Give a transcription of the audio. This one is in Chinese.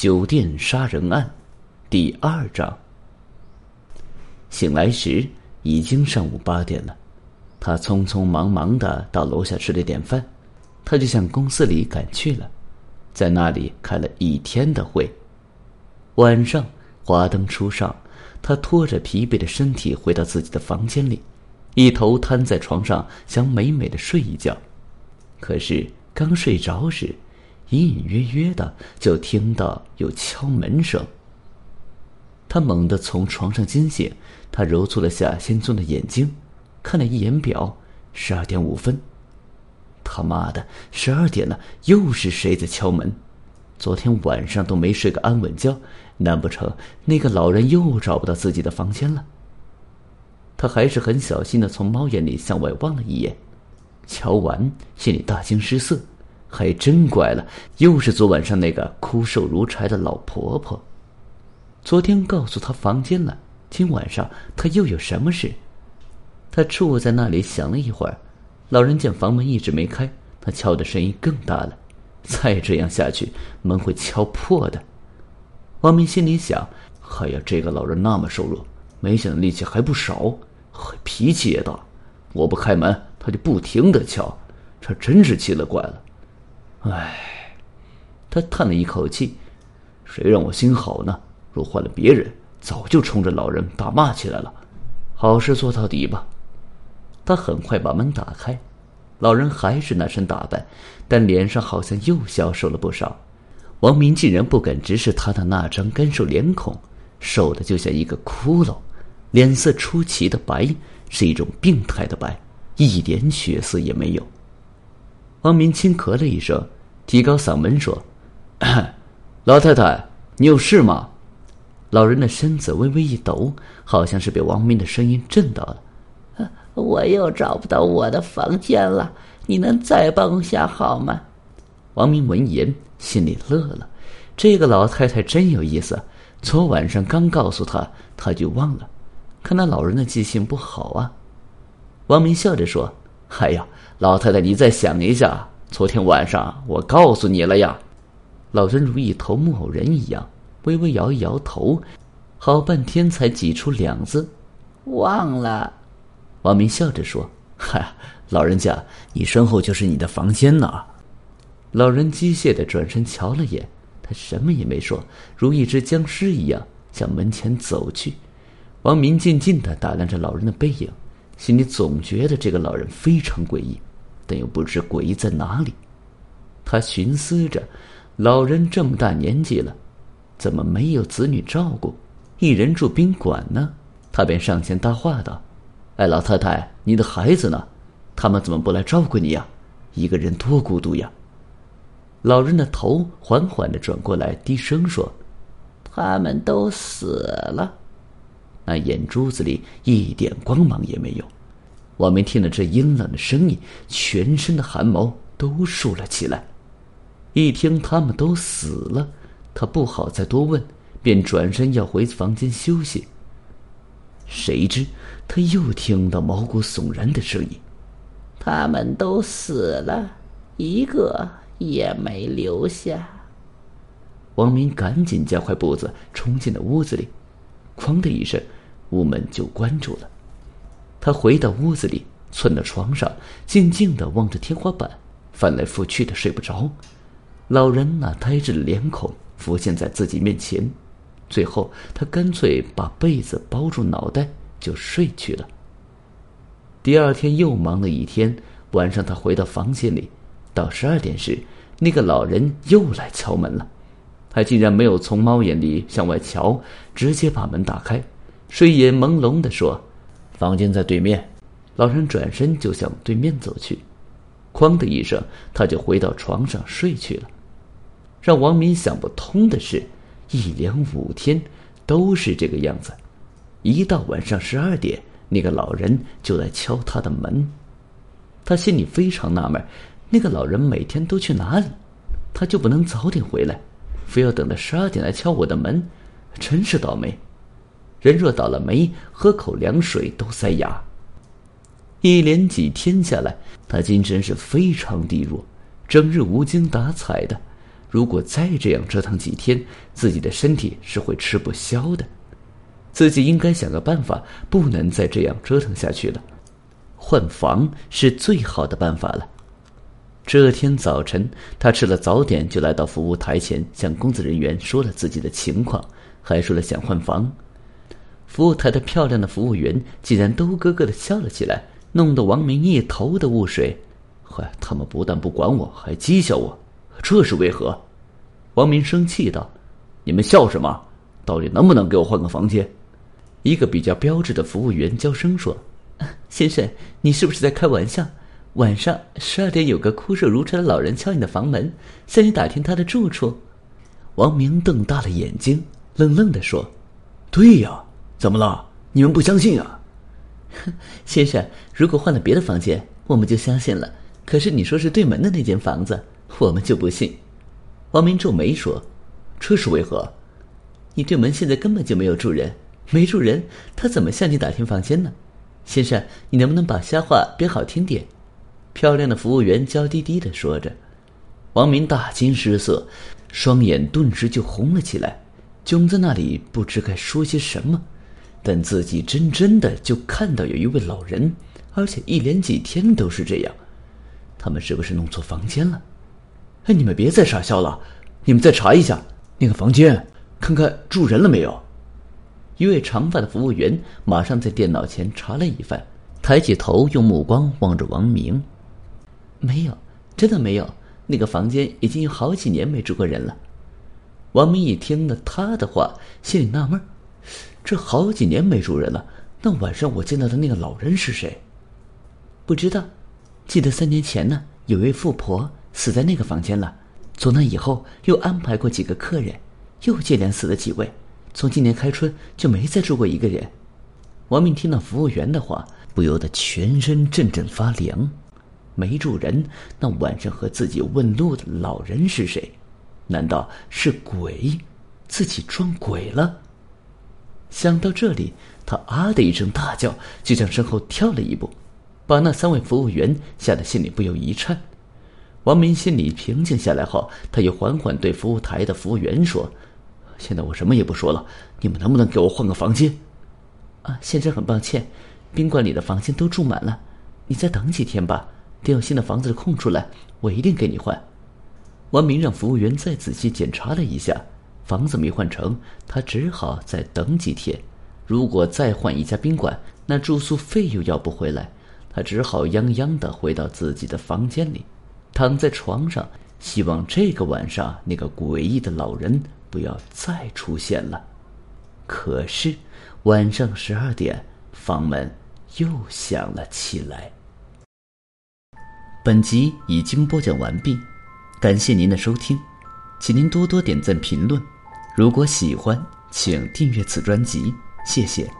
酒店杀人案第二章。醒来时已经上午八点了，他匆匆忙忙的到楼下吃了点饭，他就向公司里赶去了，在那里开了一天的会。晚上华灯初上，他拖着疲惫的身体回到自己的房间里，一头瘫在床上，想美美的睡一觉。可是刚睡着时，隐隐约约的就听到有敲门声。他猛地从床上惊醒，他揉搓了下惺忪的眼睛，看了一眼表，十二点五分。他妈的，十二点了，又是谁在敲门？昨天晚上都没睡个安稳觉，难不成那个老人又找不到自己的房间了？他还是很小心的从猫眼里向外望了一眼，瞧完心里大惊失色。还真怪了，又是昨晚上那个枯瘦如柴的老婆婆。昨天告诉她房间了，今晚上她又有什么事？他杵在那里想了一会儿，老人见房门一直没开，他敲的声音更大了。再这样下去，门会敲破的。王明心里想：哎呀，这个老人那么瘦弱，没想到力气还不少，脾气也大。我不开门，他就不停的敲，这真是奇了怪了。唉，他叹了一口气，谁让我心好呢？若换了别人，早就冲着老人大骂起来了。好事做到底吧。他很快把门打开，老人还是那身打扮，但脸上好像又消瘦了不少。王明竟然不敢直视他的那张干瘦脸孔，瘦的就像一个骷髅，脸色出奇的白，是一种病态的白，一点血色也没有。王明轻咳了一声，提高嗓门说：“ 老太太，你有事吗？”老人的身子微微一抖，好像是被王明的声音震到了。“我又找不到我的房间了，你能再帮下好吗？”王明闻言心里乐了，这个老太太真有意思。昨晚上刚告诉他，他就忘了，看那老人的记性不好啊。王明笑着说：“哎呀。”老太太，你再想一下，昨天晚上我告诉你了呀。老人如一头木偶人一样，微微摇一摇头，好半天才挤出两字：“忘了。”王明笑着说：“嗨，老人家，你身后就是你的房间呢。”老人机械的转身瞧了眼，他什么也没说，如一只僵尸一样向门前走去。王明静静的打量着老人的背影，心里总觉得这个老人非常诡异。但又不知诡异在哪里，他寻思着，老人这么大年纪了，怎么没有子女照顾，一人住宾馆呢？他便上前搭话道：“哎，老太太，你的孩子呢？他们怎么不来照顾你呀？一个人多孤独呀！”老人的头缓缓的转过来，低声说：“他们都死了。”那眼珠子里一点光芒也没有。王明听了这阴冷的声音，全身的汗毛都竖了起来。一听他们都死了，他不好再多问，便转身要回房间休息。谁知他又听到毛骨悚然的声音：“他们都死了，一个也没留下。”王明赶紧加快步子，冲进了屋子里。哐的一声，屋门就关住了。他回到屋子里，窜到床上，静静的望着天花板，翻来覆去的睡不着。老人那呆滞的脸孔浮现在自己面前，最后他干脆把被子包住脑袋就睡去了。第二天又忙了一天，晚上他回到房间里，到十二点时，那个老人又来敲门了。他竟然没有从猫眼里向外瞧，直接把门打开，睡眼朦胧的说。房间在对面，老人转身就向对面走去，哐的一声，他就回到床上睡去了。让王明想不通的是，一连五天都是这个样子，一到晚上十二点，那个老人就来敲他的门。他心里非常纳闷，那个老人每天都去哪里？他就不能早点回来，非要等到十二点来敲我的门，真是倒霉。人若倒了霉，喝口凉水都塞牙。一连几天下来，他精神是非常低落，整日无精打采的。如果再这样折腾几天，自己的身体是会吃不消的。自己应该想个办法，不能再这样折腾下去了。换房是最好的办法了。这天早晨，他吃了早点就来到服务台前，向工作人员说了自己的情况，还说了想换房。服务台的漂亮的服务员竟然都咯咯的笑了起来，弄得王明一头的雾水。嗨，他们不但不管我，还讥笑我，这是为何？王明生气道：“你们笑什么？到底能不能给我换个房间？”一个比较标致的服务员娇声说：“ 先生，你是不是在开玩笑？晚上十二点有个枯瘦如柴的老人敲你的房门，向你打听他的住处。”王明瞪大了眼睛，愣愣的说：“对呀，怎么了？你们不相信啊？” 先生，如果换了别的房间，我们就相信了。可是你说是对门的那间房子，我们就不信。王明皱眉说：“这是为何？你对门现在根本就没有住人。”没住人，他怎么向你打听房间呢？先生，你能不能把瞎话编好听点？漂亮的服务员娇滴滴的说着。王明大惊失色，双眼顿时就红了起来，窘在那里不知该说些什么。但自己真真的就看到有一位老人，而且一连几天都是这样。他们是不是弄错房间了？哎，你们别再傻笑了，你们再查一下那个房间，看看住人了没有。一位长发的服务员马上在电脑前查了一番，抬起头，用目光望着王明。没有，真的没有。那个房间已经有好几年没住过人了。王明一听了他的话，心里纳闷儿这好几年没住人了，那晚上我见到的那个老人是谁？不知道。记得三年前呢，有位富婆死在那个房间了。从那以后，又安排过几个客人，又接连死了几位。从今年开春就没再住过一个人。王明听到服务员的话，不由得全身阵阵发凉。没住人，那晚上和自己问路的老人是谁？难道是鬼？自己撞鬼了？想到这里，他啊的一声大叫，就向身后跳了一步，把那三位服务员吓得心里不由一颤。王明心里平静下来后，他又缓缓对服务台的服务员说。现在我什么也不说了，你们能不能给我换个房间？啊，先生，很抱歉，宾馆里的房间都住满了，你再等几天吧，等有新的房子空出来，我一定给你换。王明让服务员再仔细检查了一下，房子没换成，他只好再等几天。如果再换一家宾馆，那住宿费又要不回来，他只好泱泱的回到自己的房间里，躺在床上，希望这个晚上那个诡异的老人。不要再出现了。可是，晚上十二点，房门又响了起来。本集已经播讲完毕，感谢您的收听，请您多多点赞评论。如果喜欢，请订阅此专辑，谢谢。